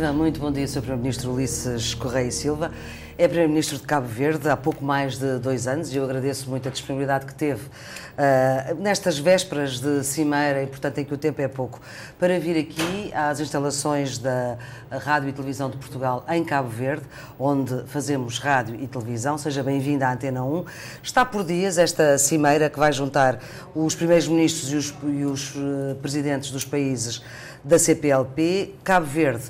Viva, muito bom dia, Sr. Primeiro-Ministro Ulisses Correia Silva. É Primeiro-Ministro de Cabo Verde há pouco mais de dois anos e eu agradeço muito a disponibilidade que teve uh, nestas vésperas de cimeira, e portanto em que o tempo é pouco, para vir aqui às instalações da Rádio e Televisão de Portugal em Cabo Verde, onde fazemos rádio e televisão. Seja bem-vindo à Antena 1. Está por dias esta cimeira que vai juntar os primeiros ministros e os, e os uh, presidentes dos países da CPLP. Cabo Verde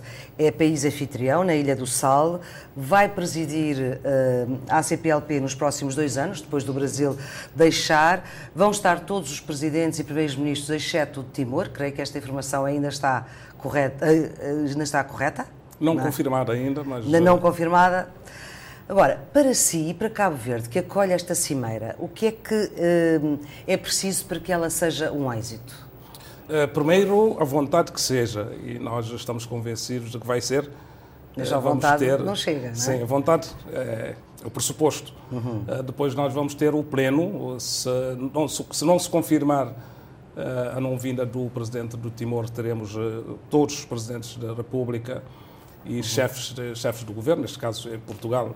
é país anfitrião na Ilha do Sal, vai presidir uh, a CPLP nos próximos dois anos, depois do Brasil deixar. Vão estar todos os presidentes e primeiros ministros, exceto de Timor. Creio que esta informação ainda está correta. Uh, ainda está correta? Não, não confirmada ainda, mas. Ainda não confirmada. Agora, para si e para Cabo Verde, que acolhe esta cimeira, o que é que é preciso para que ela seja um êxito? Uh, primeiro, a vontade que seja, e nós estamos convencidos de que vai ser. Mas a uh, vontade ter, não chega, não é? Sim, a vontade é, o pressuposto. Uhum. Uh, depois nós vamos ter o pleno, se não se, se, não se confirmar a não vinda do presidente do Timor, teremos todos os presidentes da República e uhum. chefes, de, chefes do governo, neste caso é Portugal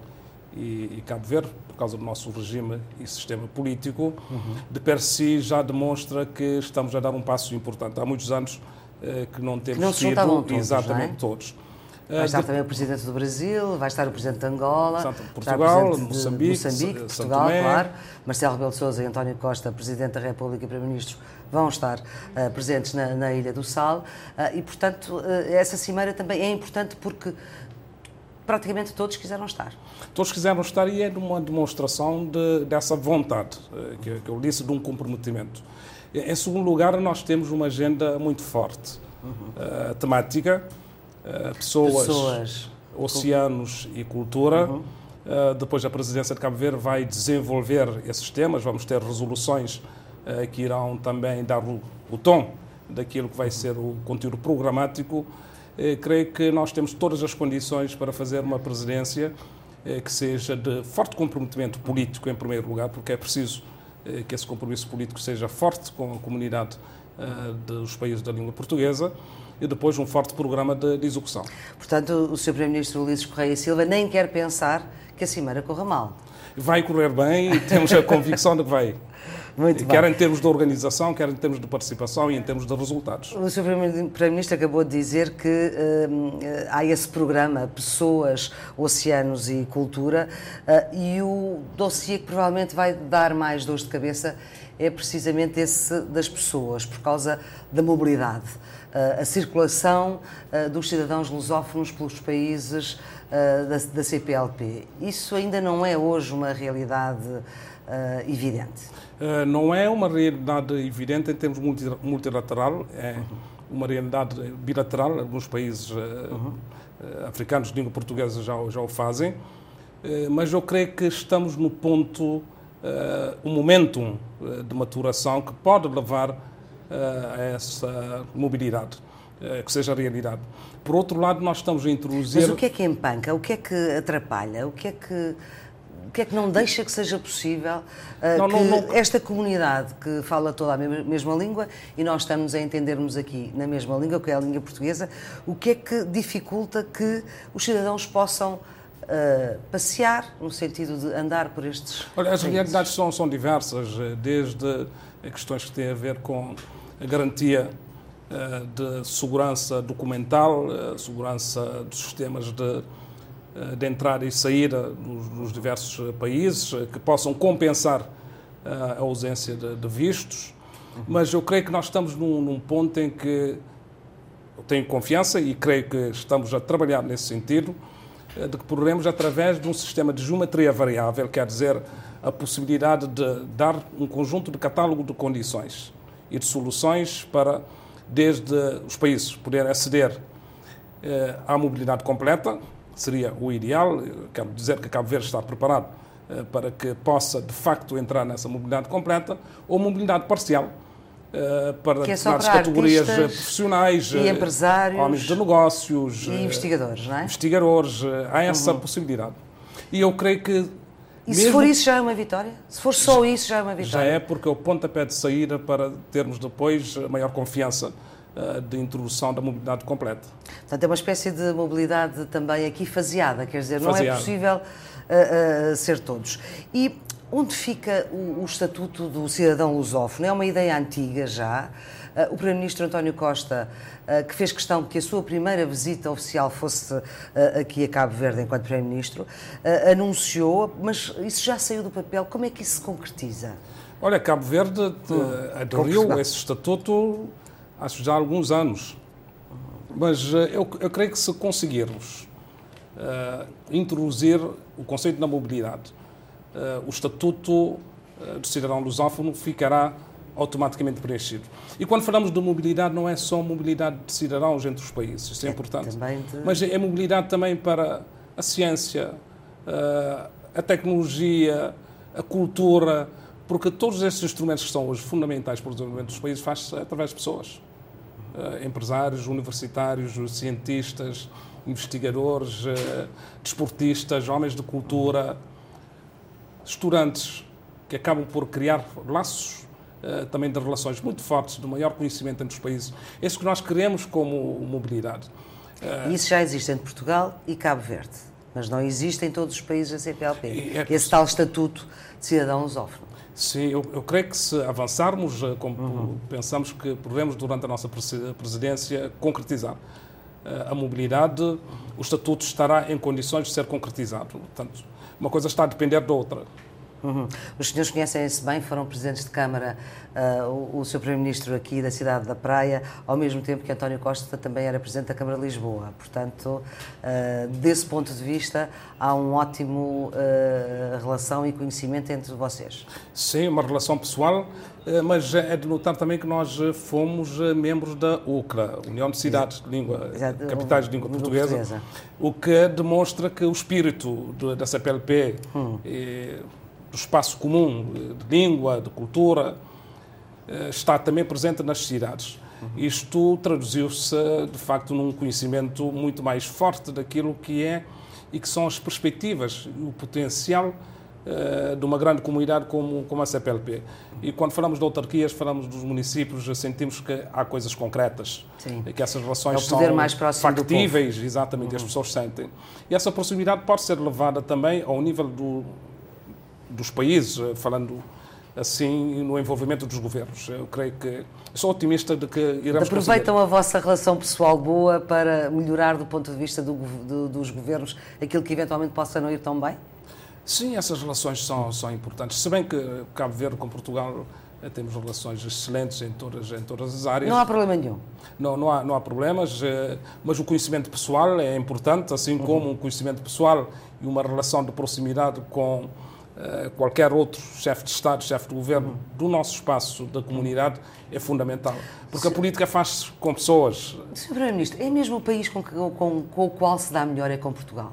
e, e Cabo Verde, por causa do nosso regime e sistema político, uhum. de per si já demonstra que estamos a dar um passo importante. Há muitos anos eh, que não temos que não sido todos, exatamente é? todos. Vai estar de... também o Presidente do Brasil, vai estar o Presidente de Angola, Portugal, Moçambique, de Moçambique Portugal, claro. Marcelo Rebelo de Sousa e António Costa, Presidente da República e Primeiro-Ministro, vão estar uh, presentes na, na, Ilha do Sal. Uh, e, portanto, uh, essa cimeira também é importante porque praticamente todos quiseram estar. Todos quiseram estar e é uma demonstração de, dessa vontade, eh, que, que eu disse, de um comprometimento. Em segundo lugar, nós temos uma agenda muito forte, uhum. uh, temática, uh, pessoas, pessoas, oceanos e cultura. Uhum. Uh, depois a presidência de Cabo Verde vai desenvolver esses temas, vamos ter resoluções que irão também dar o, o tom daquilo que vai ser o conteúdo programático creio que nós temos todas as condições para fazer uma presidência eh, que seja de forte comprometimento político, em primeiro lugar, porque é preciso eh, que esse compromisso político seja forte com a comunidade dos países da língua portuguesa e depois um forte programa de, de execução. Portanto, o Sr. Primeiro-Ministro Ulisses Correia Silva nem quer pensar que a Cimeira corra mal. Vai correr bem e temos a convicção de que vai. Muito quer bem. em termos de organização, quer em termos de participação e em termos de resultados. O Sr. Primeiro-Ministro acabou de dizer que uh, há esse programa Pessoas, Oceanos e Cultura uh, e o dossiê que provavelmente vai dar mais dores de cabeça é precisamente esse das pessoas, por causa da mobilidade. Uh, a circulação dos cidadãos lusófonos pelos países da, da CPLP. Isso ainda não é hoje uma realidade evidente. Eh, não é uma realidade evidente em termos multilateral, é uma realidade bilateral. Alguns países uhum. africanos de língua portuguesa já, já o fazem, mas eu creio que estamos no ponto, um momento de maturação que pode levar a essa mobilidade, que seja realidade. Por outro lado, nós estamos a introduzir. Mas o que é que empanca? O que é que atrapalha? O que é que que é que não deixa que seja possível uh, não, que não, não... esta comunidade que fala toda a mesma língua e nós estamos a entendermos aqui na mesma língua, que é a língua portuguesa, o que é que dificulta que os cidadãos possam uh, passear, no sentido de andar por estes. Olha, as países. realidades são, são diversas, eh, desde questões que têm a ver com a garantia de segurança documental, segurança dos sistemas de de entrada e saída nos, diversos eh, países, eh, que possam compensar a ausência de, de vistos. Uhum. Mas eu creio que nós estamos num, num, ponto em que eu tenho confiança e creio que estamos a trabalhar nesse sentido, de que poderemos, através de um sistema de geometria variável, quer dizer, a possibilidade de dar um conjunto de catálogo de condições e de soluções para, desde os países poderem aceder à mobilidade completa, seria o ideal. Quero dizer que Cabo Verde está preparado eh, para que possa, de facto, entrar nessa mobilidade completa ou mobilidade parcial. Eh, para que é determinadas categorias profissionais, e empresários, homens de negócios, e investigadores, não é? Investigadores, há essa uhum. possibilidade. E eu creio que. E mesmo... se for isso já é uma vitória? Se for só isso já é uma vitória? Já é porque é o pontapé de saída para termos depois maior confiança de introdução da mobilidade completa. Portanto, é uma espécie de mobilidade também aqui faseada, quer dizer, não é possível uh, uh, ser todos. E onde fica o, o, estatuto do cidadão lusófono? É uma ideia antiga já. Uh, o Primeiro-Ministro António Costa, uh, que fez questão de que a sua primeira visita oficial fosse uh, aqui a Cabo Verde enquanto Primeiro-Ministro, anunciou, mas isso já saiu do papel. Como é que isso se concretiza? Olha, Cabo Verde hum, aderiu a esse estatuto acho já há alguns anos. Mas eu, eu creio que se conseguirmos introduzir o conceito da mobilidade, o estatuto do cidadão lusófono ficará automaticamente preenchido. E quando falamos de mobilidade, não é só mobilidade de cidadãos entre os países, isso é, é importante. De... Mas é mobilidade também para a ciência, eh, a tecnologia, a cultura, porque todos esses instrumentos que são hoje fundamentais para o desenvolvimento dos países faz-se através de pessoas. Eh, empresários, universitários, cientistas, investigadores, eh, desportistas, homens de cultura, estudantes que acabam por criar laços eh, também de relações muito fortes, de maior conhecimento entre os países. É isso que nós queremos como mobilidade. Isso já existe entre Portugal e Cabo Verde, mas não existe em todos os países da CPLP. É... Esse tal estatuto de cidadão lusófono. Sim, eu, eu, creio que se avançarmos, eh, como uhum. pensamos que podemos durante a nossa presidência concretizar eh, a mobilidade, o estatuto estará em condições de ser concretizado. Portanto, uma coisa está a depender da outra. Uhum. Os senhores conhecem-se bem, foram presidentes de Câmara, uh, o, o seu Primeiro-Ministro aqui da cidade da Praia, ao mesmo tempo que António Costa também era Presidente da Câmara de Lisboa. Portanto, uh, desse ponto de vista, há um ótimo uh, relação e conhecimento entre vocês. Sim, uma relação pessoal, mas é de notar também que nós fomos membros da UCRA, União de Cidades de Língua, Exato. Capitais de Língua Portuguesa, portuguesa, o que demonstra que o espírito da CPLP hum. Do espaço comum de língua, de cultura, eh, está também presente nas cidades. Isto traduziu-se, de facto, num conhecimento muito mais forte daquilo que é e que são as perspectivas, o potencial uh, de uma grande comunidade como, como a CPLP. E quando falamos de autarquias, falamos dos municípios, sentimos que há coisas concretas, Sim. que essas relações é são mais factíveis, exatamente, uhum. as pessoas sentem. E essa proximidade pode ser levada também ao nível do, dos países, eh, falando assim no envolvimento dos governos. Eu creio que sou otimista de que iremos Aproveitam conseguir. a vossa relação pessoal boa para melhorar do ponto de vista do, do, dos governos aquilo que eventualmente possa não ir tão bem? Sim, essas relações são, são importantes. Se bem que Cabo Verde com Portugal eh, temos relações excelentes em todas, em todas as áreas. Não há problema nenhum. Não, não, há, não há problemas, eh, mas o conhecimento pessoal é importante, assim como um conhecimento pessoal e uma relação de proximidade com qualquer outro chefe de Estado, chefe de governo do nosso espaço da comunidade é fundamental. Porque a política faz-se com pessoas. Sr. Primeiro-Ministro, é mesmo o país com, com, com, o qual se dá melhor é com Portugal?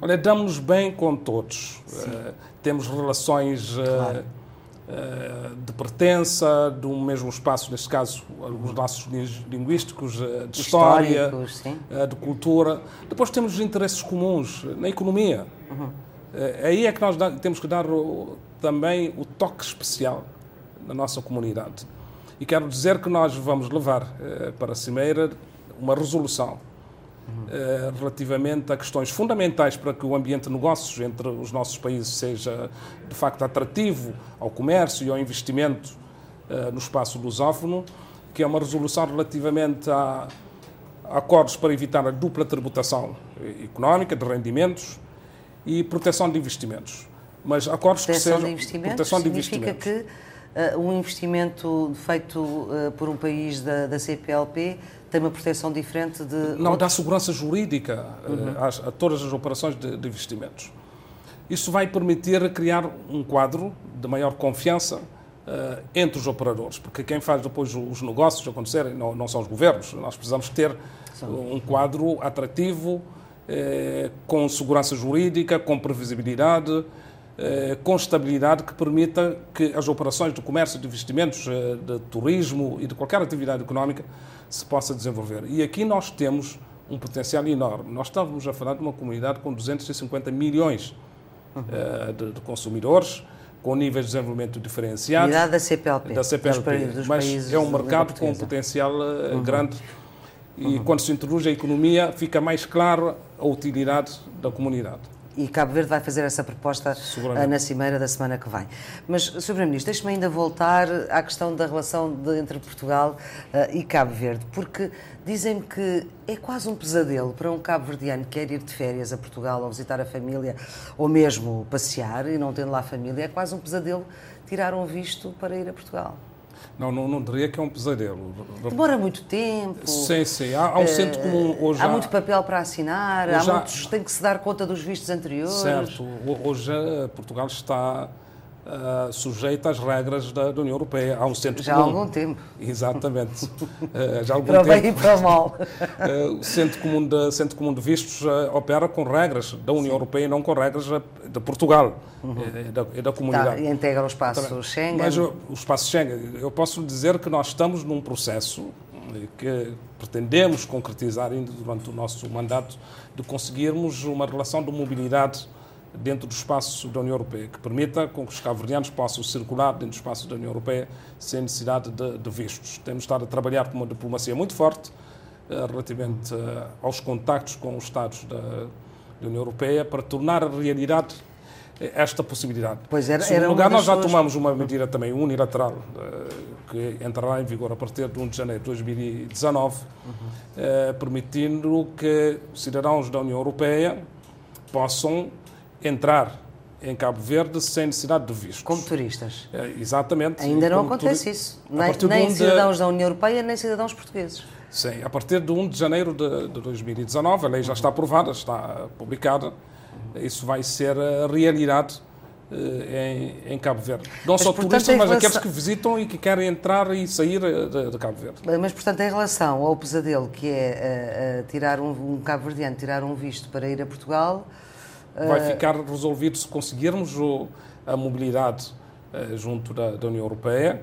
Olha, damos bem com todos. Uh, temos relações uh, claro. uh, de pertença, de um mesmo espaço, neste caso, os laços linguísticos, de história, de cultura. Depois temos interesses comuns na economia. Uhum aí é que nós temos que dar também o toque especial na nossa comunidade. E quero dizer que nós vamos levar eh, para a Cimeira uma resolução eh, relativamente a questões fundamentais para que o ambiente de negócios entre os nossos países seja de facto atrativo ao comércio e ao investimento eh, no espaço lusófono, que é uma resolução relativamente a acordos para evitar a dupla tributação económica de rendimentos, e proteção de investimentos. Mas acordos proteção que sejam... De investimentos proteção de significa investimentos. que uh, um investimento feito uh, por um país da, da, CPLP tem uma proteção diferente de... Não, outros? dá segurança jurídica uh, uhum. a, a, todas as operações de, de, investimentos. Isso vai permitir criar um quadro de maior confiança entre os operadores, porque quem faz depois os negócios acontecerem não, não são os governos. Nós precisamos ter um quadro atrativo, eh, com segurança jurídica, com previsibilidade, eh, com estabilidade que permita que as operações de comércio, de investimentos, eh, de turismo e de qualquer atividade económica se possa desenvolver. E aqui nós temos um potencial enorme. Nós estávamos a falar de uma comunidade com 250 milhões de consumidores, com níveis de desenvolvimento diferenciados. Unidade da CPLP. Da CPLP. Dos, Mas é um mercado com um potencial uhum. grande e uhum. quando se introduz a economia fica mais clara a utilidade da comunidade. E Cabo Verde vai fazer essa proposta eh, na cimeira da semana que vem. Mas, Sr. Primeiro-Ministro, deixe-me ainda voltar à questão da relação de, entre Portugal uh, e Cabo Verde, porque dizem-me que é quase um pesadelo para um cabo-verdiano que quer ir de férias a Portugal ou visitar a família, ou mesmo passear e não tendo lá família, é quase um pesadelo tirar um visto para ir a Portugal. Não, não, não diria que é um pesadelo. Demora muito tempo. Sim, sim. Há, há um uh, centro comum hoje. Há, há muito papel para assinar, há muitos. tem que se dar conta dos vistos anteriores. Certo. Hoje eh, Portugal está uh, sujeito às regras da, da, União Europeia. Há um centro já comum. há algum tempo. Exatamente. uh, já há algum para tempo. bem e para mal. o centro comum de, centro comum de vistos opera com regras da União Sim. Europeia e não com regras de Portugal uhum. e, da, e da comunidade. Tá, e integra o espaço Também. Schengen. Mas o, o espaço Schengen, eu posso dizer que nós estamos num processo que pretendemos concretizar ainda durante o nosso mandato de conseguirmos uma relação de mobilidade dentro do espaço da União Europeia, que permita com que os cabo-verdianos possam circular dentro do espaço da União Europeia sem necessidade de, de vistos. Temos estado a trabalhar com uma diplomacia muito forte uh, relativamente uh, aos contactos com os Estados da, da, União Europeia para tornar a realidade eh, esta possibilidade. Pois era, era lugar, nós já suas... tomamos uma medida também unilateral, uh, que entrará em vigor a partir de 1 de janeiro de 2019, uhum. permitindo que cidadãos da União Europeia possam entrar em Cabo Verde sem necessidade de vistos. Como turistas. É, exatamente. Ainda não acontece turi... isso. Nem, nem cidadãos de... da União Europeia, nem cidadãos portugueses. Sim, a partir de 1 de janeiro de, de 2019, a lei já está aprovada, está publicada, isso vai ser a realidade eh, em, em, Cabo Verde. Não mas, só portanto, turistas, mas relação... aqueles que visitam e que querem entrar e sair eh, de, de Cabo Verde. Mas, portanto, em relação ao pesadelo que é tirar um, um cabo-verdiano tirar um visto para ir a Portugal, vai eh, ficar resolvido se conseguirmos o, a mobilidade uh, junto da, da, União Europeia.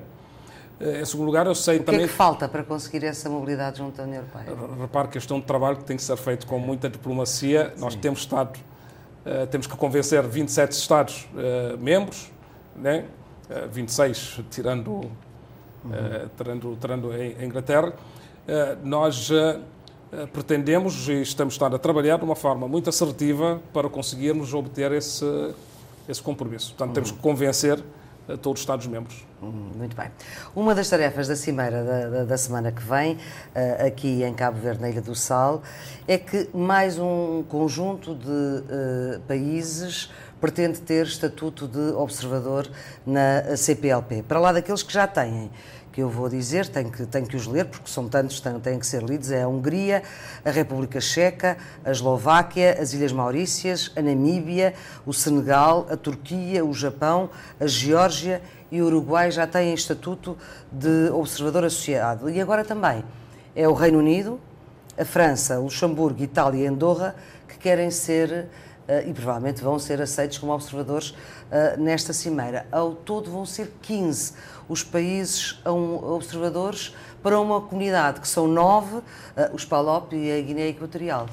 Uh, em segundo lugar, eu sei o também. O que é que falta para conseguir essa mobilidade junto da União Europeia? Repare que este é um trabalho que tem que ser feito com muita diplomacia. Sim. Nós temos Estado, uh, temos que convencer 27 Estados-membros, né? 26 tirando, uhum. tirando, tirando a Inglaterra. nós eh, pretendemos e estamos a trabalhar de uma forma muito assertiva para conseguirmos obter esse, esse compromisso. Portanto, temos que convencer a todos os Estados-membros. Hum, muito bem. Uma das tarefas da Cimeira da, da, da, semana que vem, uh, aqui em Cabo Verde, na Ilha do Sal, é que mais um conjunto de uh, países pretende ter estatuto de observador na CPLP, para lá daqueles que já têm que eu vou dizer, tenho que, tenho que os ler, porque são tantos, têm, têm que ser lidos, é a Hungria, a República Checa, a Eslováquia, as Ilhas Maurícias, a Namíbia, o Senegal, a Turquia, o Japão, a Geórgia e o Uruguai já têm estatuto de observador associado. E agora também é o Reino Unido, a França, Luxemburgo, Itália e Andorra que querem ser e provavelmente vão ser aceitos como observadores uh, nesta cimeira. Ao todo vão ser 15 os países observadores para uma comunidade que são nove, uh, os PALOP e a Guiné Equatorial.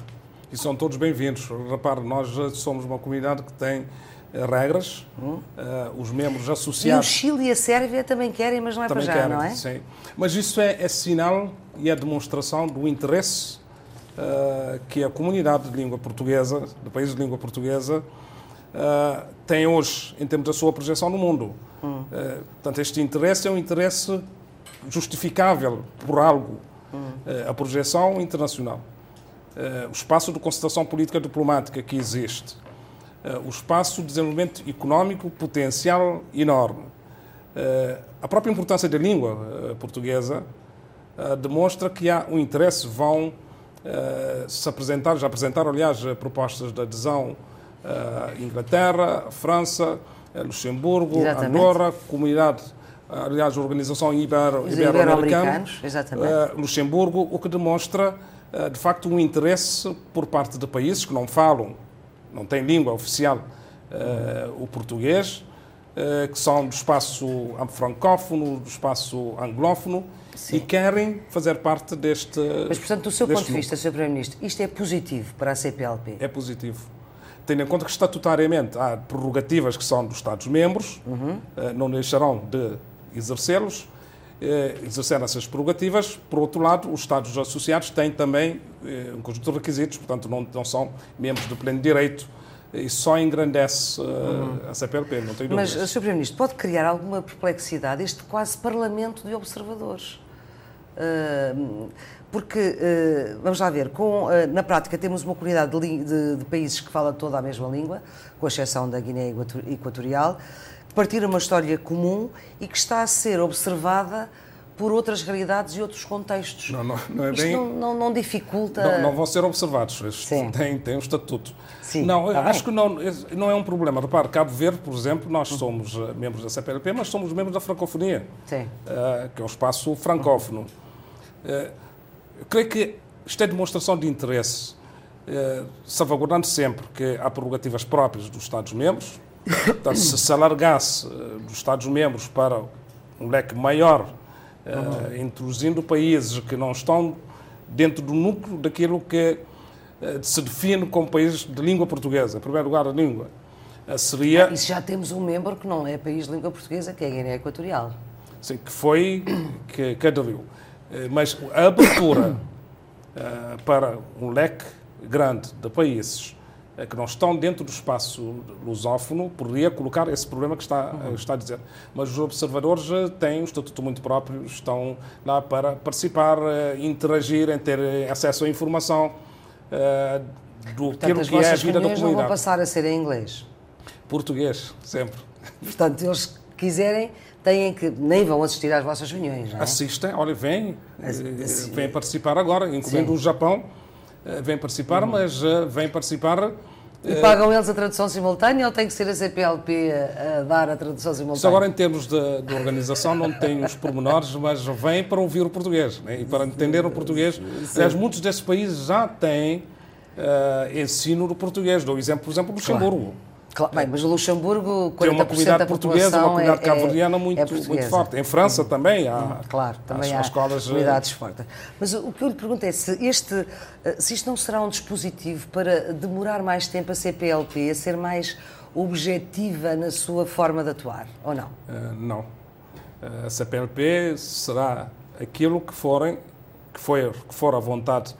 E são todos bem-vindos. Repare, nós somos uma comunidade que tem regras, hum. uh, os membros associados. E o Chile e a Sérvia também querem, mas não é também para já, querem, não é? Sim. Mas isso é, é sinal e é demonstração do interesse uh, que a comunidade de língua portuguesa, do país de língua portuguesa, uh, tem hoje em termos da sua projeção no mundo. Hum. Uh, portanto, este interesse é um interesse justificável por algo. Hum. a projeção internacional, o espaço de concertação política diplomática que existe, o espaço de desenvolvimento económico potencial enorme, a própria importância da língua portuguesa demonstra que há um interesse, vão se apresentaram, já apresentaram, aliás, propostas de adesão uh, Inglaterra, França, Luxemburgo, Exatamente. Andorra, Comunidade, aliás, Organização Ibero, Ibero-Americana, Ibero Luxemburgo, o que demonstra, de facto, um interesse por parte de países que não falam, não têm língua oficial, o português, que são do espaço francófono, do espaço anglófono, Sim. e querem fazer parte deste. Mas, portanto, do seu ponto de vista, Sr. Primeiro-Ministro, isto é positivo para a CPLP? É positivo. tendo em conta que estatutariamente há prerrogativas que são dos Estados-membros, uhum. não deixarão de exercê-los, exercer essas prerrogativas. Por outro lado, os Estados associados têm também um conjunto de requisitos, portanto, não, não são membros de pleno direito e só engrandece uh, uhum. a CPLP, não tenho dúvidas. Mas, Sr. Primeiro-Ministro, pode criar alguma perplexidade este quase parlamento de observadores? Uh, porque, uh, vamos lá ver, com, na prática temos uma comunidade de, de, de, países que fala toda a mesma língua, com exceção da Guiné Equatorial, que partilha uma história comum e que está a ser observada por outras realidades e outros contextos. Não, não, não é Isto bem... não, não, não dificulta... Não, não, vão ser observados, têm, têm um estatuto. Sim, não, tá acho bem. que não, não é um problema. Repare, Cabo Verde, por exemplo, nós somos uh, membros da CPLP, mas somos membros da francofonia, uh, que é um espaço francófono. Uh, eu creio que isto é demonstração de interesse, salvaguardando sempre que há prerrogativas próprias dos Estados-membros. Portanto, se se alargasse dos Estados-membros para um leque maior uh, introduzindo países que não estão dentro do núcleo daquilo que uh, se define como país de língua portuguesa, em primeiro lugar a língua. Uh, seria... Ah, isso já temos um membro que não é país de língua portuguesa, que é a Guiné Equatorial. Sim, que foi, que, que aderiu. Mas a abertura para um leque grande de países que não estão dentro do espaço lusófono, poderia colocar esse problema que está, uhum. está a dizer. Mas os observadores eh, têm um estatuto muito próprio, estão lá para participar, eh, interagir, ter acesso à informação do Portanto, que é a vida da comunidade. não vão passar a ser em inglês? Português, sempre. Portanto, eles quiserem têm que nem vão assistir às vossas reuniões, não é? Assistem, olha, vêm, vêm participar agora, incluindo Sim. o Japão eh, vem participar, uhum. mas uh, vem participar. E pagam eles a tradução simultânea ou tem que ser a CPLP a, a dar a tradução simultânea? Isso agora, em termos de, de, organização, não tem os pormenores, mas vem para ouvir o português né? e para entender o português. Aliás, muitos desses países já têm uh, ensino do português. Dou exemplo, por exemplo, Luxemburgo. Claro. Claro, bem, mas o Luxemburgo, 40% tem uma comunidade portuguesa, uma comunidade é, cabo-verdiana muito, é muito forte. Em França também há. Claro, também há escolas, eh, comunidades fortes. Mas o que eu lhe pergunto é se, este, eh, se isto não será um dispositivo para demorar mais tempo a CPLP a ser mais objetiva na sua forma de atuar, ou não? Uh, não. A CPLP será aquilo que forem, que, foi, que for a vontade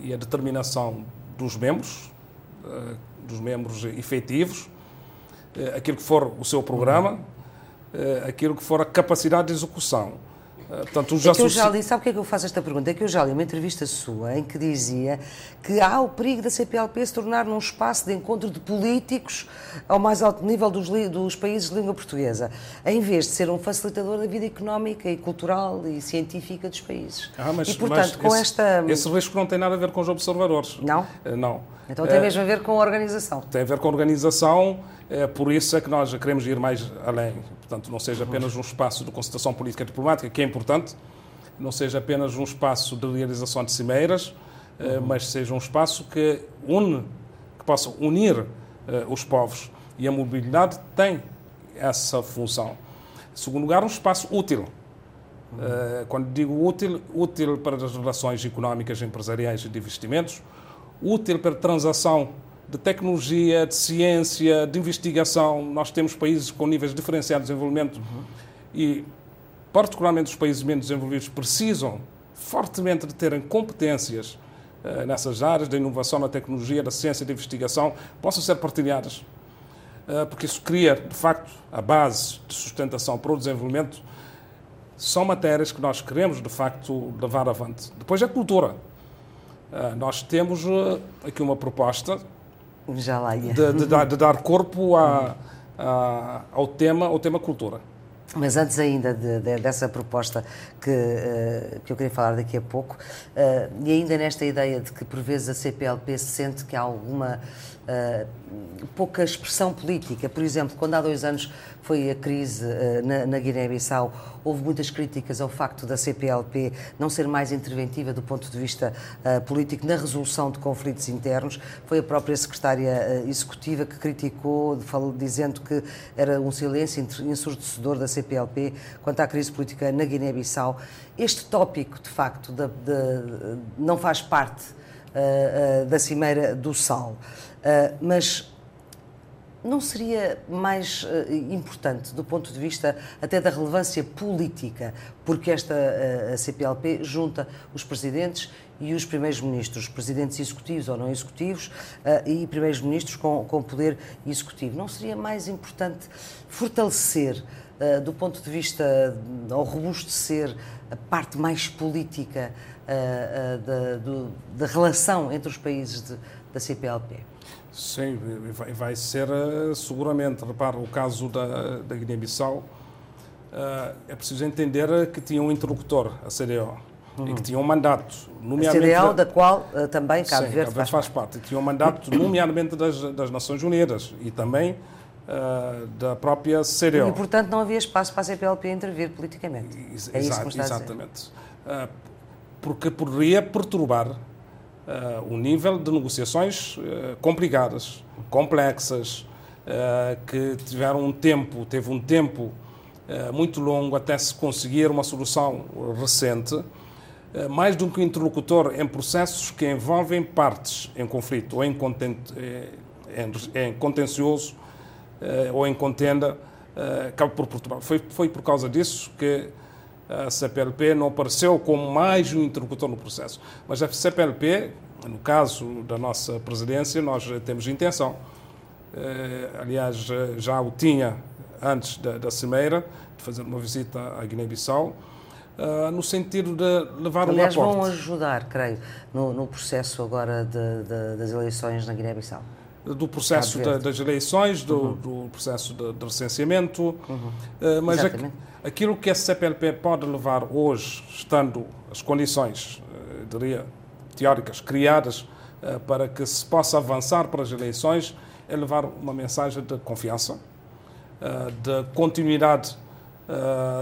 e a determinação dos membros, uh, dos membros efetivos, eh, aquilo que for o seu programa, eh, aquilo que for a capacidade de execução. Eh, portanto, já é que li, sabe que é que eu faço esta pergunta? É que eu já li uma entrevista sua em que dizia que há o perigo da CPLP se tornar num espaço de encontro de políticos ao mais alto nível dos, dos países de língua portuguesa, em vez de ser um facilitador da vida económica e cultural e científica dos países. Ah, mas, e, portanto, com esse, esta... esse risco não tem nada a ver com os observadores. Não? Não. Então tem mesmo a ver com a organização. Tem a ver com a organização, é por isso é que nós queremos ir mais além. Portanto, não seja apenas um espaço de concertação política e diplomática, que é importante, não seja apenas um espaço de realização de cimeiras, uhum. mas seja um espaço que une, que possa unir os povos. E a mobilidade tem essa função. Em segundo lugar, um espaço útil. Uhum. Uh, quando digo útil, útil para as relações económicas, empresariais e de investimentos, útil para transação de tecnologia, de ciência, de investigação. Nós temos países com níveis diferenciados de desenvolvimento uhum. e, particularmente, os países menos desenvolvidos precisam fortemente de terem competências uh, nessas áreas da inovação, da tecnologia, da ciência e da investigação, possam ser partilhadas. Uh, porque isso cria, de facto, a base de sustentação para o desenvolvimento. São matérias que nós queremos, de facto, levar avante. Depois a cultura. Uh, nós temos aqui uma proposta de, de, de dar corpo a, a, ao, tema, ao tema cultura. Mas antes ainda de, de, dessa proposta que, uh, que eu queria falar daqui a pouco, uh, e ainda nesta ideia de que por vezes a CPLP se sente que há alguma uh, pouca expressão política. Por exemplo, quando há dois anos foi a crise na, na Guiné-Bissau, houve muitas críticas ao facto da CPLP não ser mais interventiva do ponto de vista político na resolução de conflitos internos. Foi a própria secretária executiva que criticou, dizendo que era um silêncio ensurdecedor da CPLP quanto à crise política na Guiné-Bissau. Este tópico, de facto, de, de, não faz parte da Cimeira do Sal. mas não seria mais uh, importante do ponto de vista até da relevância política, porque esta uh, CPLP junta os presidentes e os primeiros ministros, presidentes executivos ou não executivos uh, e primeiros ministros com, com poder executivo. Não seria mais importante fortalecer, do ponto de vista, ou robustecer a parte mais política da, do, da relação entre os países de, da CPLP? Sim, vai, vai ser eh, seguramente. Repara, o caso da, da Guiné-Bissau, uh, é preciso entender que tinha um interlocutor, a CDO, uhum. e que tinha um mandato, nomeadamente... A da qual uh, também Cabo sim, Verde faz, faz parte. Tinha um mandato, nomeadamente das, das Nações Unidas e também uh, da própria CDO. E, portanto, não havia espaço para a CPLP intervir politicamente. é isso que está Exatamente. porque poderia perturbar uh, o nível de negociações uh, complicadas, complexas, uh, que tiveram um tempo, teve um tempo muito longo até se conseguir uma solução recente, mais do que um interlocutor em processos que envolvem partes em conflito ou em, em contencioso ou em contenda, acaba por Portugal. Foi, foi por causa disso que a CPLP não apareceu como mais um interlocutor no processo. Mas a CPLP, no caso da nossa presidência, nós temos intenção, eh, aliás, já o tinha antes da, da Cimeira, de fazer uma visita à Guiné-Bissau, no sentido de levar Aliás, um aporte. vão ajudar, creio, no, no processo agora de, de, das eleições na Guiné-Bissau. Do processo de, das eleições, do, uhum. do processo de, de recenseamento, uhum. uh, mas Exatamente. Aquilo que a CPLP pode levar hoje, estando as condições, eh, diria, teóricas criadas eh, para que se possa avançar para as eleições, é levar uma mensagem de confiança, eh, de continuidade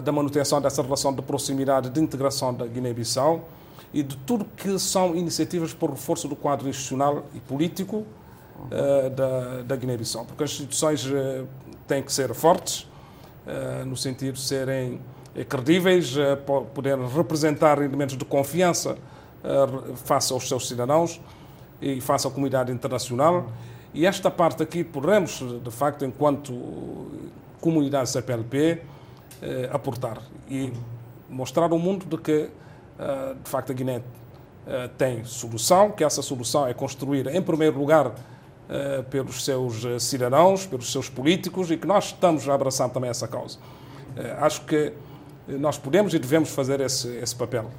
da manutenção dessa relação de proximidade, de integração da Guiné-Bissau e de tudo que são iniciativas por reforço do quadro institucional e político da, da Guiné-Bissau, porque as instituições têm que ser fortes, eh, no sentido de serem credíveis, poderem representar elementos de confiança face aos seus cidadãos e face à comunidade internacional. E esta parte aqui podemos, de facto, enquanto comunidade CPLP, aportar e mostrar ao mundo de que, de facto, a Guiné tem solução, que essa solução é construída, em primeiro lugar, uh, pelos seus eh, cidadãos, pelos seus políticos e que nós estamos a abraçar também essa causa. Uh, acho que nós podemos e devemos fazer esse, esse papel.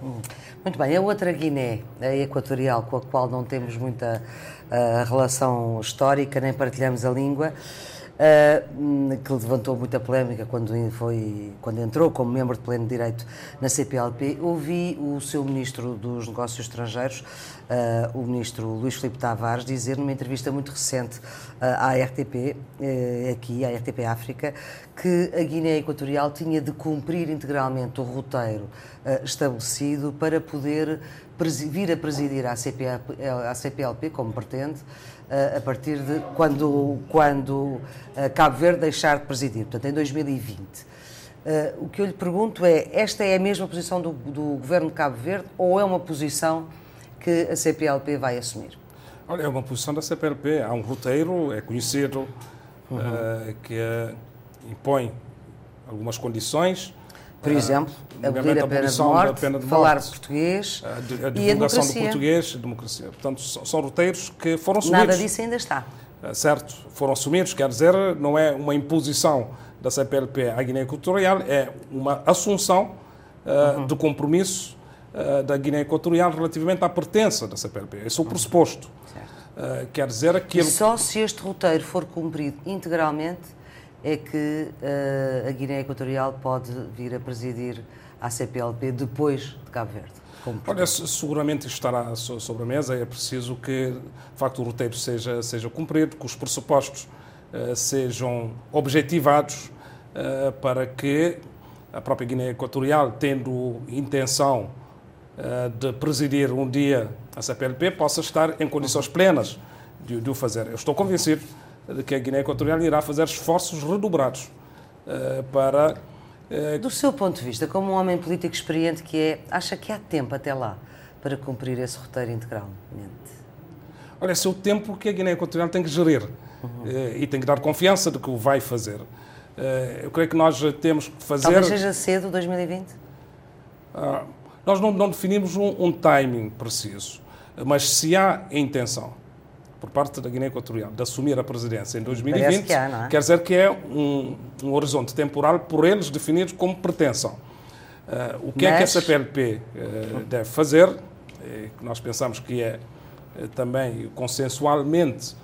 Muito bem. A outra Guiné, a Equatorial, com a qual não temos muita relação histórica, nem partilhamos a língua, uh, que levantou muita polémica quando, foi, quando entrou como membro de pleno direito na CPLP. Ouvi o seu ministro dos Negócios Estrangeiros, uh, o ministro Luís Filipe Tavares, dizer numa entrevista muito recente uh, à RTP, aqui, à RTP África, que a Guiné Equatorial tinha de cumprir integralmente o roteiro estabelecido para poder vir a presidir a CPLP, a CPLP como pretende, a partir de quando, quando Cabo Verde deixar de presidir, portanto, em 2020. o que eu lhe pergunto é: esta é a mesma posição do, do governo de Cabo Verde ou é uma posição que a CPLP vai assumir? Olha, é uma posição da CPLP. Há um roteiro, é conhecido, uhum. uh, que uh, impõe algumas condições por exemplo, abolir a pena de morte, pena de falar morte, português a, a divulgação e a do português, a democracia. Portanto, são roteiros que foram assumidos. Nada disso ainda está. Eh, certo, foram assumidos, quer dizer, não é uma imposição da CPLP à Guiné Equatorial, é uma assunção uh, uhum. de compromisso uh, da Guiné Equatorial relativamente à pertença da CPLP. Esse é o pressuposto. Uh, quer dizer que... E só se este roteiro for cumprido integralmente é que uh, a Guiné Equatorial pode vir a presidir a CPLP depois de Cabo Verde? Olha, seguramente estará sobre a mesa. É preciso que, de facto, o roteiro seja, seja cumprido, que os pressupostos uh, sejam objetivados uh, para que a própria Guiné Equatorial, tendo intenção uh, de presidir um dia a CPLP, possa estar em condições plenas de, de o fazer. Eu estou convencido de que a Guiné Equatorial irá fazer esforços redobrados uh, para. Uh, Do seu ponto de vista, como um homem político experiente que é, acha que há tempo até lá para cumprir esse roteiro integralmente? Olha, esse é o tempo que a Guiné Equatorial tem que gerir uhum. e tem que dar confiança de que o vai fazer. Eu creio que nós temos que fazer. Talvez seja cedo 2020? Ah, nós não, não definimos um, um, timing preciso, mas se há intenção por parte da Guiné Equatorial de assumir a presidência em 2020, que há, é? quer dizer que é um, um, horizonte temporal por eles definidos como pretensão. Uh, o que mas... é que a CPLP uh, deve fazer, que nós pensamos que é também consensualmente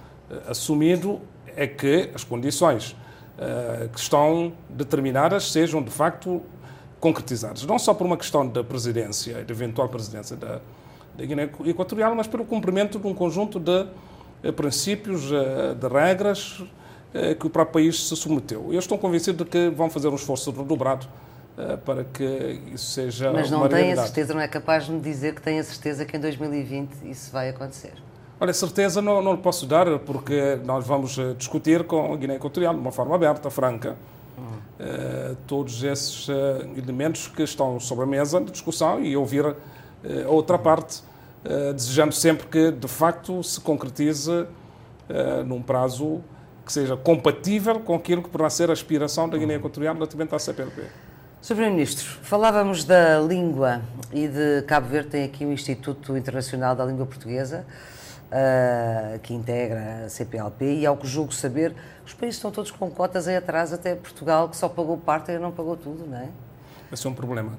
assumido, é que as condições que estão determinadas sejam de facto concretizados, não só por uma questão da presidência, da eventual presidência da, da Guiné Equatorial, mas pelo cumprimento de um conjunto de eh, princípios, eh, de regras eh, que o próprio país se submeteu. Eu estou convencido de que vão fazer um esforço redobrado para que isso seja Mas não tem a certeza, não é capaz de me dizer que tem a certeza que em 2020 isso vai acontecer? Olha, certeza não, não posso dar, porque nós vamos discutir com a Guiné Equatorial de uma forma aberta, franca, uh, todos esses uh, elementos que estão sobre a mesa de discussão e ouvir uh, a outra parte, desejando sempre que, de facto, se concretize num prazo que seja compatível com aquilo que poderá ser a aspiração da Guiné Equatorial relativamente à CPLP. Sr. Primeiro-Ministro, falávamos da língua e de Cabo Verde tem aqui o Instituto Internacional da Língua Portuguesa uh, que integra a CPLP, e ao que julgo saber, os países estão todos com cotas aí atrás, até Portugal, que só pagou parte e não pagou tudo, não é? Esse é um problema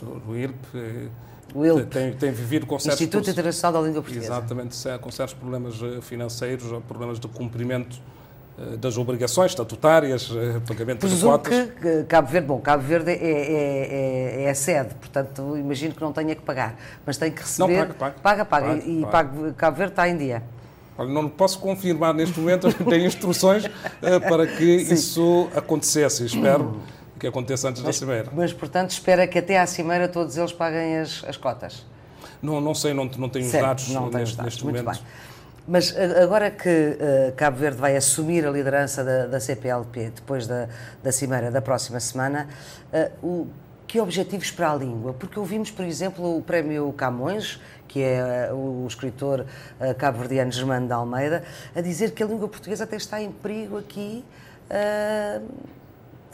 do, do IRP. O ILP. Tem, tem vivido com certos... Instituto Internacional da Língua Portuguesa. Exatamente, com certos problemas eh, financeiros, problemas de cumprimento eh, das obrigações estatutárias, eh, pagamento Presumo de cotas. que Cabo Verde, bom, Cabo Verde é, é, é, é, a sede, portanto imagino que não tenha que pagar, mas tem que receber. Não, paga, paga. Paga, paga. paga e paga. Cabo Verde está em dia. Olha, não posso confirmar neste momento, tenho instruções para que Sim. isso acontecesse. Espero que aconteça antes mas, da Cimeira. Mas, portanto, espera que até à Cimeira todos eles paguem as, as cotas? Não, não sei, não, não tenho certo, os dados não neste, dados. neste Muito momento. Bem. Mas agora que uh, Cabo Verde vai assumir a liderança da, da CPLP depois da, da Cimeira da próxima semana, uh, o, que objetivos para a língua? Porque ouvimos, por exemplo, o Prémio Camões, que é uh, o escritor cabo-verdiano Germano de Almeida, a dizer que a língua portuguesa até está em perigo aqui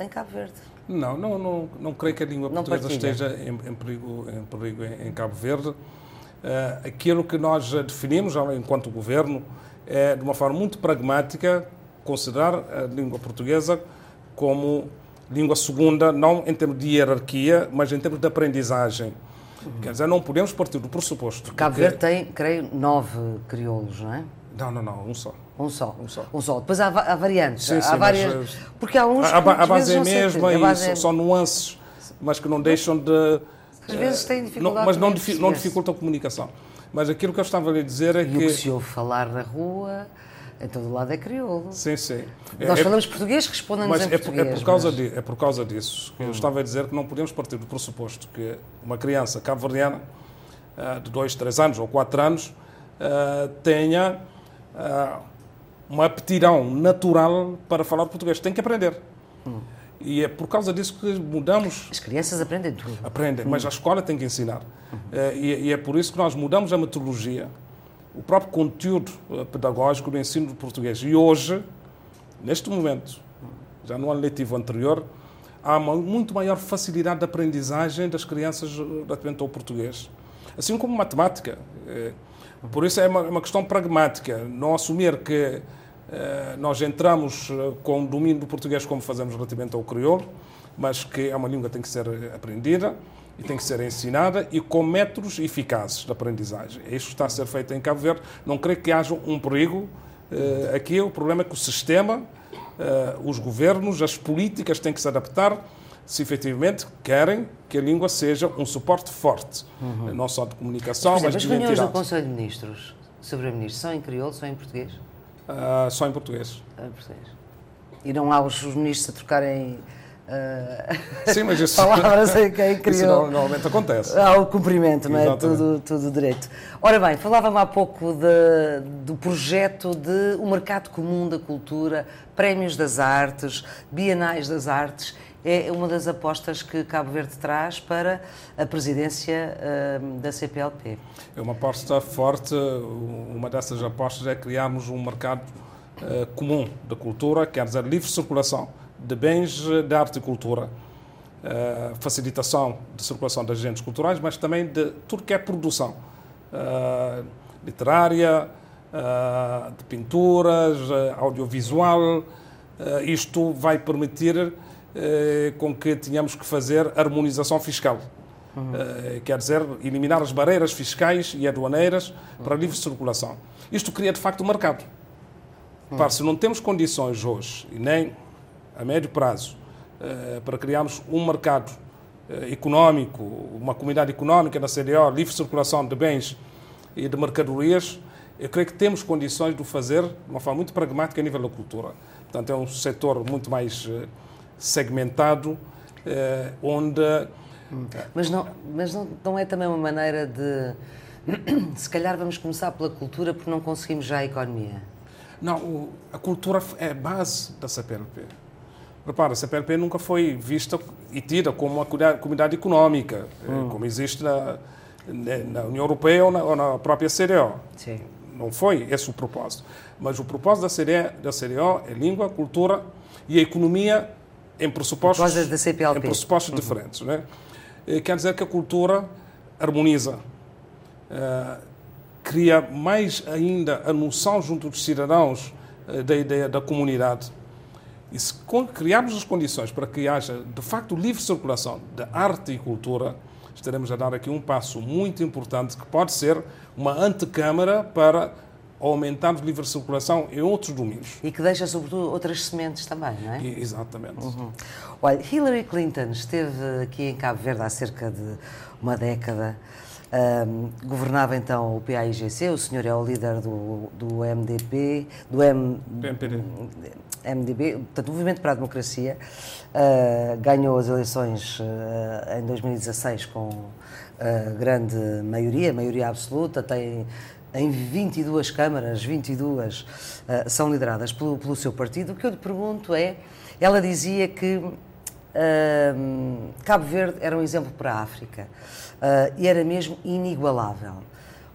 em Cabo Verde. Não, não, não, não creio que a língua não portuguesa partilha. esteja em, em, perigo, em perigo em, em Cabo Verde. Uh, aquilo que nós definimos enquanto governo é, de uma forma muito pragmática, considerar a língua portuguesa como língua segunda, não em termos de hierarquia, mas em termos de aprendizagem. Uhum. Quer dizer, não podemos partir do pressuposto. Cabo Verde tem, creio, nove crioulos, não é? Não, não, não, um só. Um só. Um só. Um só. Depois há, há variantes. Sim, sim, há várias. Mas, porque há uns. A, a, base é a mesma e são, é... nuances, mas que não deixam de às vezes têm dificuldade. mas não, difi não dificultam a comunicação. Mas aquilo que eu estava a lhe dizer é e que. o que se ouve falar na rua, em todo lado é crioulo. Sim, sim. Nós é, falamos português, respondem-nos em é português. É por causa, mas... de, é por causa disso que hum. eu estava a dizer que não podemos partir do pressuposto que uma criança cabo-verdiana uh, de 2, 3 anos ou 4 anos uh, tenha uh, uma aptidão natural para falar português. Tem que aprender. Hum. E é por causa disso que mudamos. As crianças aprendem tudo. Aprendem, mas a escola tem que ensinar. Uhum. E, é por isso que nós mudamos a metodologia, o próprio conteúdo eh, pedagógico do ensino do português. E hoje, neste momento, já no ano letivo anterior, há uma muito maior facilidade de aprendizagem das crianças relativamente ao português. Assim como matemática. Por isso é uma, uma questão pragmática. Não assumir que eh, nós entramos eh, com o domínio do português como fazemos relativamente ao crioulo, mas que é uma língua que tem que ser aprendida e tem que ser ensinada e com métodos eficazes de aprendizagem. Isto está a ser feito em Cabo Verde. Não creio que haja um perigo. Eh, aqui o problema é que o sistema, os governos, as políticas têm que se adaptar se efetivamente querem que a língua seja um suporte forte, uhum. não só de comunicação, mas, exemplo, mas de identidade. As reuniões do Conselho de Ministros sobre a ministra são em crioulo, são em português? Uh, só em português. Em português. E não há os, ministros a trocarem uh, Sim, mas isso, palavras em quem criou. Isso normalmente acontece. Há o cumprimento, não é? Tudo, tudo direito. Ora bem, falava-me há pouco de, do projeto de o mercado comum da cultura, prémios das artes, bienais das artes. É uma das apostas que Cabo Verde traz para a presidência uh, da CPLP. É uma aposta forte. Uma dessas apostas é criarmos um mercado uh, comum da cultura, quer dizer, livre circulação de bens de arte e cultura, uh, facilitação de circulação de agentes culturais, mas também de tudo que é produção literária, de pinturas, audiovisual. Isto vai permitir com que tenhamos que fazer harmonização fiscal. Uhum. quer dizer, eliminar as barreiras fiscais e aduaneiras para a livre circulação. Isto cria, de facto, um mercado. Uhum. se não temos condições hoje, e nem a médio prazo, para criarmos um mercado económico, uma comunidade económica na CDO, livre circulação de bens e de mercadorias, eu creio que temos condições de o fazer de uma forma muito pragmática a nível da cultura. Portanto, é um setor muito mais segmentado, onde mas não, mas não, não é também uma maneira de. Se calhar vamos começar pela cultura porque não conseguimos já a economia. Não, a cultura é a base da CPLP. Repara, a CPLP nunca foi vista e tida como uma comunidade económica, eh, hum. como existe na, na União Europeia ou na, ou na própria CDO. Sim. Não foi esse o propósito. Mas o propósito da CDO, da CDO é língua, cultura e a economia em pressupostos. Em pressupostos uhum. diferentes. É? Eh, quer dizer que a cultura harmoniza, eh, cria mais ainda a noção junto dos cidadãos eh, da ideia da comunidade. E se criarmos as condições para que haja, de facto, livre circulação de arte e cultura, estaremos a dar aqui um passo muito importante que pode ser uma antecâmara para aumentarmos livre circulação em outros domínios. E que deixa, sobretudo, outras sementes também, não é? E, exatamente. Uhum. Olha, Hillary Clinton esteve aqui em Cabo Verde há cerca de uma década. Um, governava então o PAIGC, o senhor é o líder do, do MDP, do M. MDB, portanto, Movimento para a Democracia, uh, ganhou as eleições uh, em 2016 com uh, grande maioria, maioria absoluta, tem em 22 câmaras, 22 uh, são lideradas pelo, pelo, seu partido. O que eu lhe pergunto é: ela dizia que uh, Cabo Verde era um exemplo para a África uh, e era mesmo inigualável.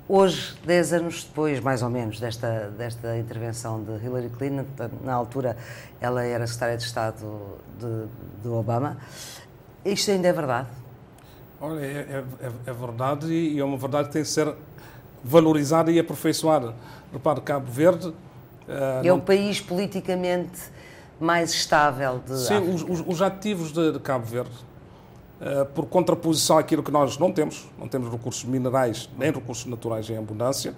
Hoje, 10 anos depois, mais ou menos, desta, desta intervenção de Hillary Clinton, na altura ela era secretária de Estado de, de Obama, isto ainda é verdade? Olha, é, é, é verdade e é uma verdade que tem que ser valorizada e aperfeiçoada. Repare, Cabo Verde. Uh, é não... o país politicamente mais estável de. Sim, os, os, os, ativos de, de Cabo Verde, uh, por contraposição àquilo que nós não temos, não temos recursos minerais nem recursos naturais em abundância.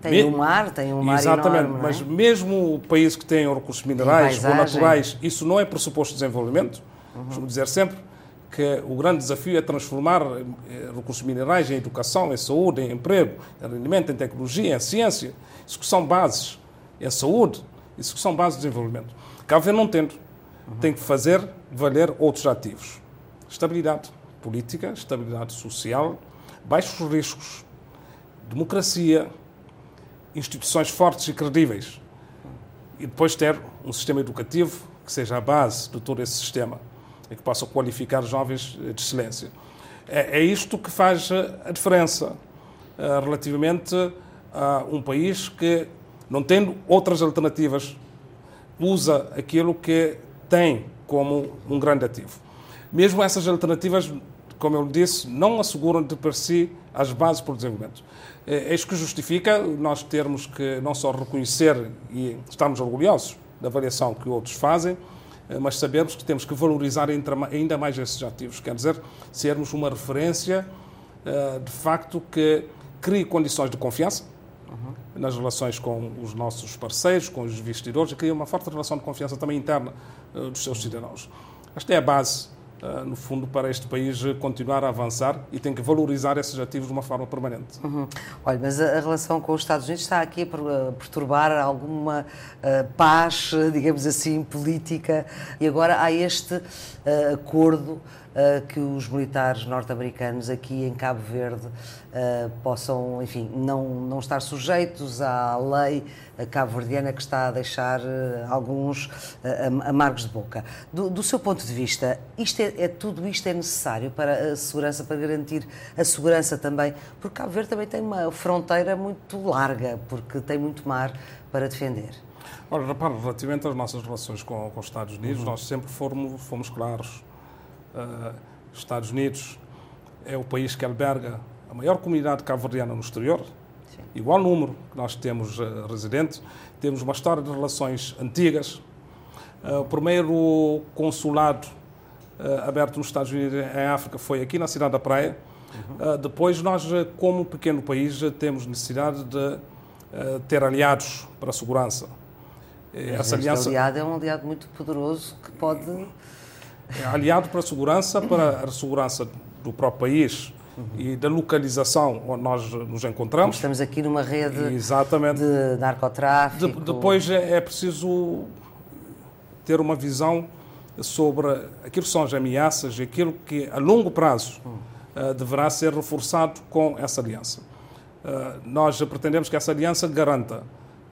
Tem Me... um mar, tem um mar Exatamente, enorme, mas é? mesmo o país que tem recursos minerais ou naturais, isso não é pressuposto de desenvolvimento. Uhum. Vamos dizer sempre, que o grande desafio é transformar eh, recursos minerais em educação, em saúde, em emprego, em rendimento, em tecnologia, em ciência. Isso que são bases. Em saúde, isso que são bases de desenvolvimento. Cabo não tendo, tem que fazer valer outros ativos. Estabilidade política, estabilidade social, baixos riscos, democracia, instituições fortes e credíveis. E depois ter um sistema educativo que seja a base de todo esse sistema e que possa qualificar jovens de excelência. É, é isto que faz a diferença uh, relativamente a um país que, não tendo outras alternativas, usa aquilo que tem como um grande ativo. Mesmo essas alternativas, como eu disse, não asseguram de per si as bases para o desenvolvimento. É, é isso que justifica nós termos que não só reconhecer e estarmos orgulhosos da avaliação que outros fazem, eh, mas sabemos que temos que valorizar ainda mais esses ativos, quer dizer, sermos uma referência eh, de facto que crie condições de confiança uhum. nas relações com os nossos parceiros, com os investidores, e crie uma forte relação de confiança também interna eh, dos seus cidadãos. Esta é a base no fundo, para este país continuar a avançar e tem que valorizar esses ativos de uma forma permanente. Uhum. Olha, mas a relação com os Estados Unidos está aqui a perturbar alguma uh, paz, digamos assim, política, e agora há este uh, acordo uh, que os militares norte-americanos aqui em Cabo Verde uh, possam, enfim, não, não estar sujeitos à lei cabo-verdiana que está a deixar alguns amargos de boca. Do, do, seu ponto de vista, isto é, é, tudo isto é necessário para a segurança, para garantir a segurança também, porque Cabo Verde também tem uma fronteira muito larga, porque tem muito mar para defender. Ora, repara, relativamente às nossas relações com, com os Estados Unidos, uhum. nós sempre fomos, fomos claros. Uh, Estados Unidos é o país que alberga a maior comunidade cabo-verdiana no exterior, Sim. igual número que nós temos uh, residentes, temos uma história de relações antigas. Uh, o primeiro consulado uh, aberto nos Estados Unidos em África foi aqui na cidade da Praia. Uhum. depois, nós, como pequeno país, temos necessidade de ter aliados para a segurança. Essa aliança... aliado é um aliado muito poderoso que pode. É aliado para a segurança, para a segurança do próprio país uhum. e da localização onde nós nos encontramos. Estamos aqui numa rede Exatamente. de narcotráfico. De, depois é, é preciso ter uma visão sobre aquilo que são as ameaças e aquilo que a longo prazo uh, deverá ser reforçado com essa aliança. Uh, nós pretendemos que essa aliança garanta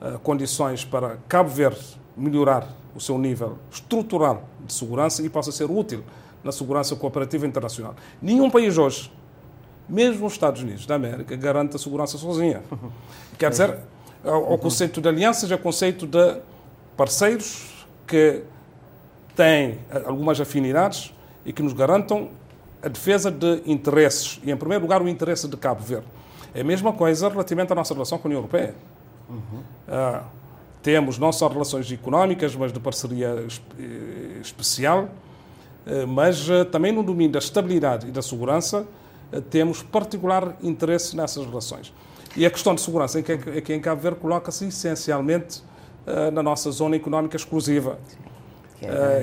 uh, condições para Cabo Verde melhorar o seu nível estrutural de segurança e possa ser útil na segurança cooperativa internacional. Nenhum país hoje, mesmo os Estados Unidos da América, garante a segurança sozinha. Quer dizer, o conceito de alianças é o conceito de parceiros que têm algumas afinidades e que nos garantam a defesa de interesses, e em primeiro lugar o interesse de Cabo Verde. É a mesma coisa relativamente à nossa relação com a União Europeia. Uhum. Uh, temos não só relações económicas, mas de parceria eh, especial, uh, mas uh, também no domínio da estabilidade e da segurança temos particular interesse nessas relações. E a questão de segurança aqui em, em Cabo Verde coloca-se essencialmente na nossa zona económica exclusiva,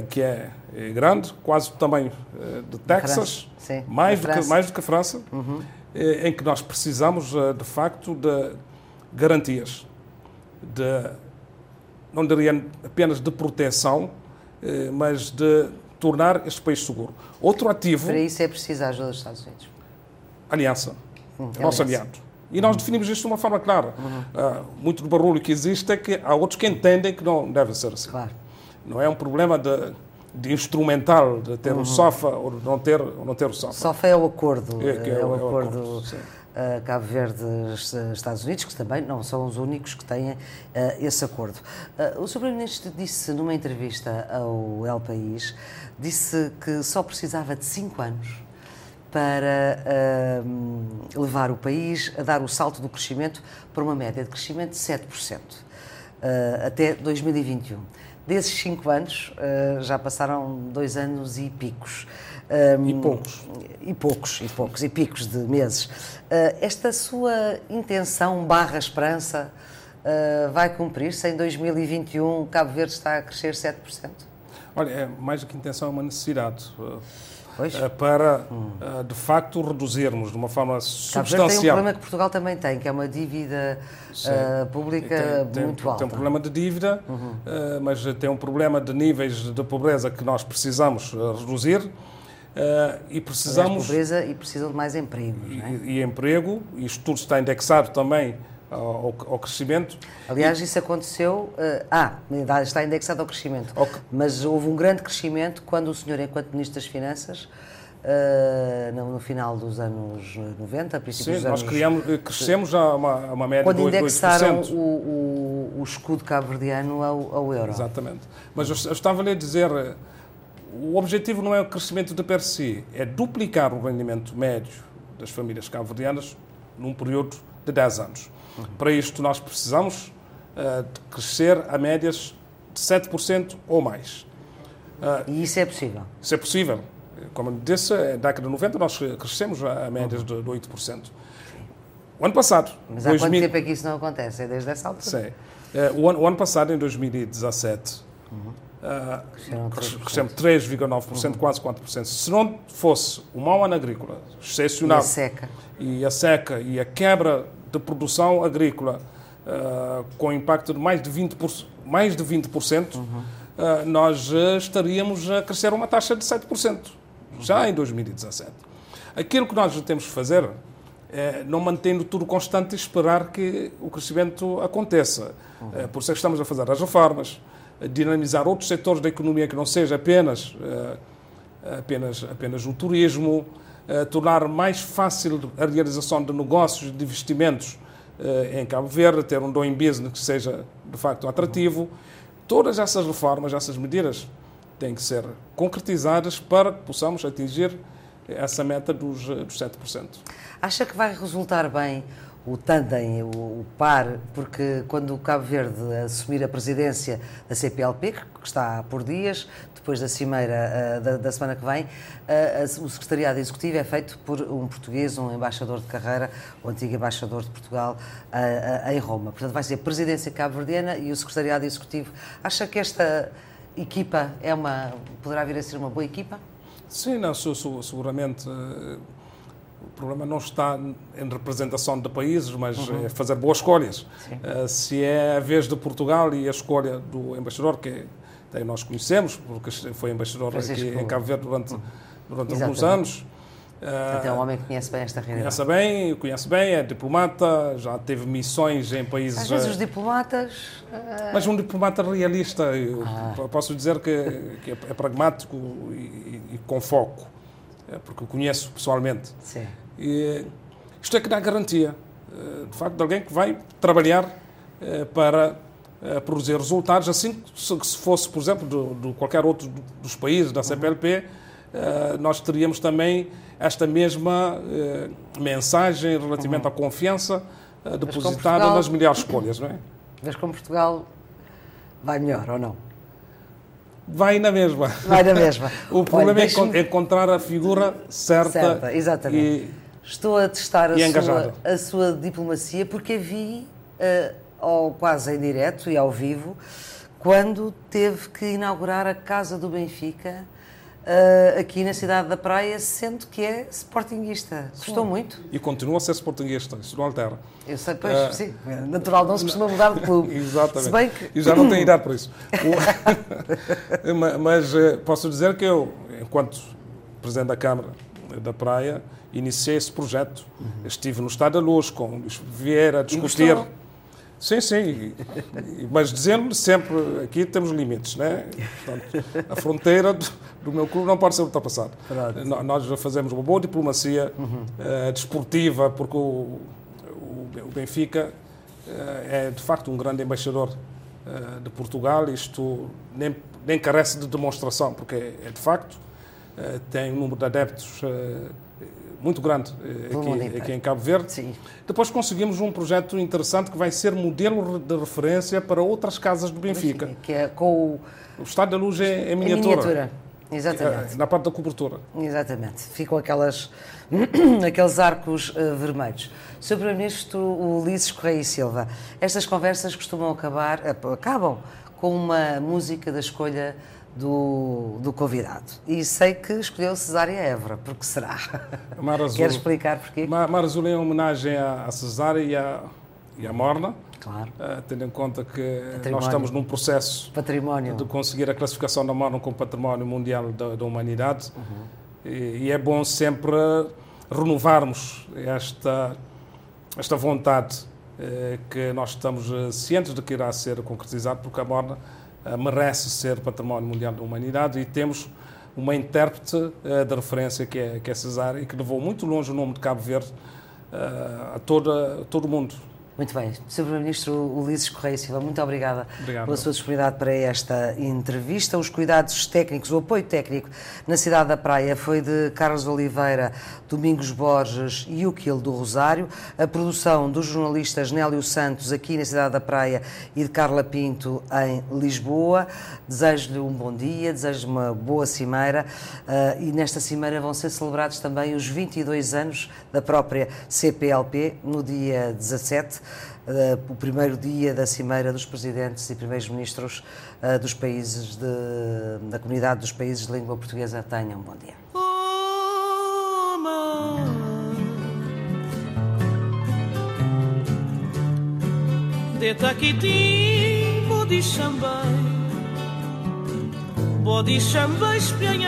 que é, é, é grande, quase do tamanho de Texas, mais, do que, mais do que a França, uhum. em que nós precisamos, de facto, de garantias de, não diria apenas de proteção, eh, mas de tornar este país seguro. Outro ativo. Para isso é preciso a ajuda dos Estados Unidos. Aliança. Hum, é nosso aliado. E nós definimos isto de uma forma clara. Uhum. Uh, muito do barulho que existe é que há outros que entendem que não deve ser assim. Claro. Não é um problema de, de instrumental, de ter uhum. o SOFA ou não ter, ou não ter o SOFA. SOFA é o acordo. É, é, é, o, é o acordo. acordo uh, Cabo Verde Estados Unidos, que também não são os únicos que têm uh, esse acordo. Uh, o Sr. Primeiro-Ministro disse numa entrevista ao El País, disse que só precisava de cinco anos para uh, levar o país a dar o salto do crescimento para uma média de crescimento de 7% uh, até 2021. Desses cinco anos, uh, já passaram dois anos e picos. Um, e poucos. E poucos, e poucos, e picos de meses. Uh, esta sua intenção barra esperança uh, vai cumprir-se? Em 2021 Cabo Verde está a crescer 7%? Olha, é mais do que intenção, é uma necessidade. Pois. para, hum. de facto, reduzirmos de uma forma substancial. tem um problema que Portugal também tem, que é uma dívida uh, pública tem, muito tem, alta. Tem um problema de dívida, uhum. uh, mas tem um problema de níveis de pobreza que nós precisamos reduzir. Uh, e precisamos. Mais pobreza e precisam de mais emprego. É? E, e, emprego, e isto tudo está indexado também ao, ao crescimento. Aliás, e... isso aconteceu. Uh, ah, está indexado ao crescimento. Okay. Mas houve um grande crescimento quando o senhor, enquanto Ministro das Finanças, Uh, no, no, final dos anos 90, a princípio Sim, dos anos... nós criamos, crescemos a uma, uma média Quando de 8%. indexaram o, o, o, escudo cabo-verdiano ao, ao, euro. Exatamente. Mas eu, eu estava a dizer, o objetivo não é o crescimento de per si, é duplicar o rendimento médio das famílias cabo-verdianas num período de 10 anos. Uhum. Para isto, nós precisamos uh, de crescer a médias de 7% ou mais. Uh, e isso é possível? Isso é possível. Como disse, na década de 90 nós crescemos a médias uhum. de 8%. O ano passado... Mas há 2000... quanto tempo é que isso não acontece? É desde essa altura? Sim. Uh, o, ano, o ano passado, em 2017, uhum. Uh, crescemos 3,9%, uhum. quase 4%. Se não fosse o mau ano agrícola excepcional e a seca e a, seca, e a quebra de produção agrícola uh, com impacto de mais de 20%, mais de 20% uhum. uh, nós estaríamos a crescer uma taxa de 7%. já em 2017. Aquilo que nós temos que fazer é não mantendo tudo constante e esperar que o crescimento aconteça. Uhum. Por isso é que estamos a fazer as reformas, dinamizar outros setores da economia que não seja apenas, apenas, apenas o turismo, tornar mais fácil a realização de negócios, de investimentos em Cabo Verde, ter um doing business que seja de facto atrativo. Todas essas reformas, essas medidas têm que ser concretizadas para que possamos atingir essa meta dos, dos 7%. Acha que vai resultar bem o tandem, o, o, par, porque quando o Cabo Verde assumir a presidência da CPLP, que está por dias, depois da cimeira uh, da, da, semana que vem, uh, o secretariado executivo é feito por um português, um embaixador de carreira, o antigo embaixador de Portugal uh, em Roma. Portanto, vai ser presidência cabo-verdiana e o secretariado executivo. Acha que esta equipa é uma, poderá vir a ser uma boa equipa? Sim, não, seguramente. O problema não está em representação de países, mas uhum. é fazer boas escolhas. Uh, se é a vez de Portugal e a escolha do embaixador, que nós conhecemos, porque foi embaixador Francisco aqui em Cabo Verde durante, uhum. durante alguns anos. É um homem que conhece bem esta realidade. Conhece bem, conhece bem, é diplomata, já teve missões em países... Às vezes os diplomatas... Uh... Mas um diplomata realista, ah. posso dizer que, que, é pragmático e, e com foco, porque o conheço pessoalmente. Sim. E, isto é que dá garantia, eh, de facto, de alguém que vai trabalhar eh, para produzir resultados, assim que se fosse, por exemplo, de, de qualquer outro dos países da CPLP, uhum. nós teríamos também esta mesma eh, mensagem relativamente uhum. à confiança eh, depositada Portugal, nas melhores escolhas, não é? Mas como Portugal vai melhor ou não? Vai na mesma. Vai na mesma. o problema Olha, é encontrar a figura certa. Certa, exatamente. E, Estou a testar a sua, a sua, diplomacia porque a vi, uh, ao, quase em direto e ao vivo, quando teve que inaugurar a Casa do Benfica uh, aqui na cidade da Praia, sendo que é sportinguista. Gostou muito? E continua a ser sportinguista, isso não altera. Eu sei, pois, uh, sim, é natural, não se costuma mudar de clube. Exatamente. Se bem que... E já não tem idade para isso. Mas uh, posso dizer que eu, enquanto Presidente da Câmara da Praia, iniciei esse projeto. Uhum. Estive no Estado da Luz com Luís Vieira a discutir Sim, sim, mas dizendo sempre, aqui temos limites, né? Portanto, a fronteira do, meu clube não pode ser ultrapassada. Pronto. Nós fazemos uma boa diplomacia uhum. uh, desportiva, porque o, o, o Benfica uh, é de facto um grande embaixador uh, de Portugal, isto nem, nem carece de demonstração, porque é, é de facto, tem um número de adeptos muito grande eh, aqui, aqui, em Cabo Verde. Sim. Depois conseguimos um projeto interessante que vai ser modelo de referência para outras casas do Benfica. Que é com o... O estado da luz é, é miniatura. miniatura. Exatamente. É, na parte da cobertura. Exatamente. Ficam aquelas, aqueles arcos uh, vermelhos. Sr. Primeiro-Ministro Ulisses Correia e Silva, estas conversas costumam acabar, acabam com uma música da escolha do, do convidado. E sei que escolheu Cesária Évora, porque será? Mar Azul. Quer explicar porquê? Mar, Mar Azul é uma homenagem à, Cesária e à, e à Morna. Claro. Uh, tendo em conta que património. nós estamos num processo património. de conseguir a classificação da Morna como Património Mundial da, da Humanidade. Uhum. E, e, é bom sempre renovarmos esta, esta vontade eh, que nós estamos eh, cientes de que irá ser concretizado, porque a Morna merece ser Património Mundial da Humanidade e temos uma intérprete eh, de referência que é, que é Cesária e que levou muito longe o nome de Cabo Verde eh, a, toda, a todo o mundo. Muito bem. Sr. Primeiro-Ministro Ulisses Correia Silva, muito obrigada Obrigado. pela sua disponibilidade para esta entrevista. Os cuidados técnicos, o apoio técnico na cidade da Praia foi de Carlos Oliveira, Domingos Borges e o Quil do Rosário. A produção dos jornalistas Nélio Santos aqui na cidade da Praia e de Carla Pinto em Lisboa. Desejo-lhe um bom dia, desejo-lhe uma boa cimeira uh, e nesta cimeira vão ser celebrados também os 22 anos da própria CPLP no dia 17 uh, o primeiro dia da Cimeira dos Presidentes e Primeiros Ministros uh, dos países de, da Comunidade dos Países de Língua Portuguesa. Tenham um bom dia.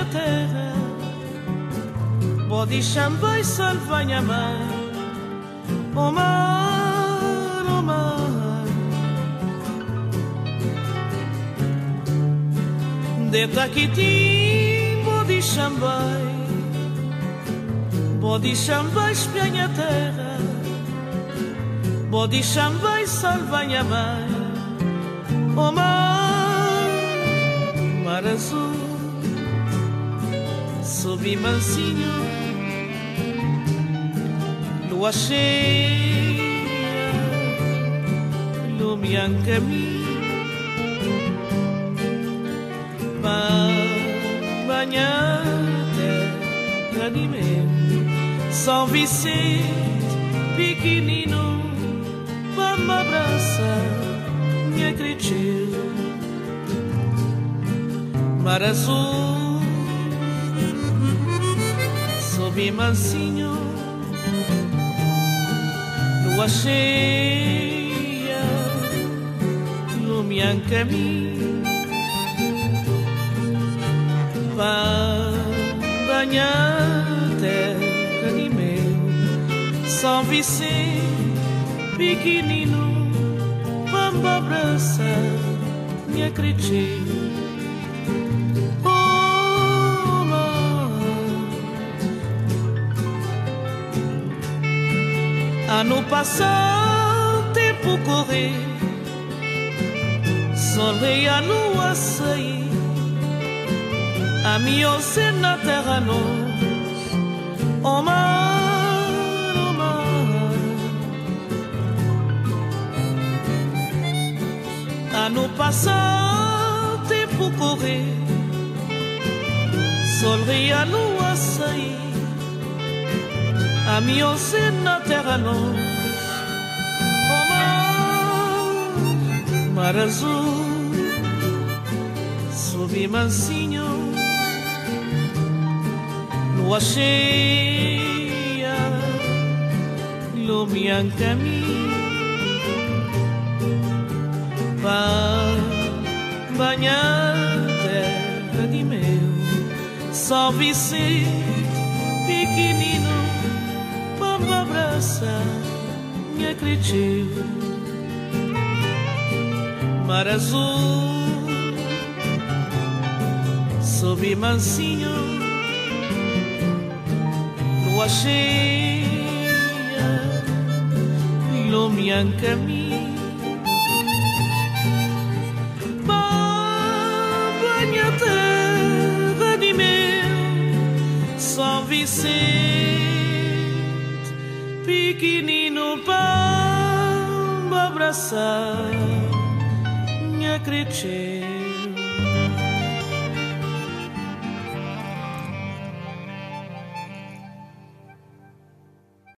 Terra Pode chamar e salvanha mar O mar, o mar De taquitim Pode chamar Pode chamar espianha terra. Pode chamar e salvanha mar O mar, mar azul. Sob mansinho. Lua cheia iluminan caminho banhar terra São Vicente pequenino vamos abraçar minha cretil mar azul sob mansinho lua cheia iluminan caminho. Banhar terra de meu São Vicente pequenino vamos abraçar minha cretina Oh. Ano passado, tempo correr, e a lua sair, a minha na terra nós, oh mar, oh mar. Ano passado, tempo correr, e a lua sair, a minha na terra nós, oh mar, mar azul, sob mansinho, lua cheia, iluminan caminho, banhar terra de meu, São Vicente pequenino, vamos abraçar minha cretil, mar azul, sob mansinho lua cheia iluminan caminho. Banha terra de meu São Vicente pequenino para abraçar minha creche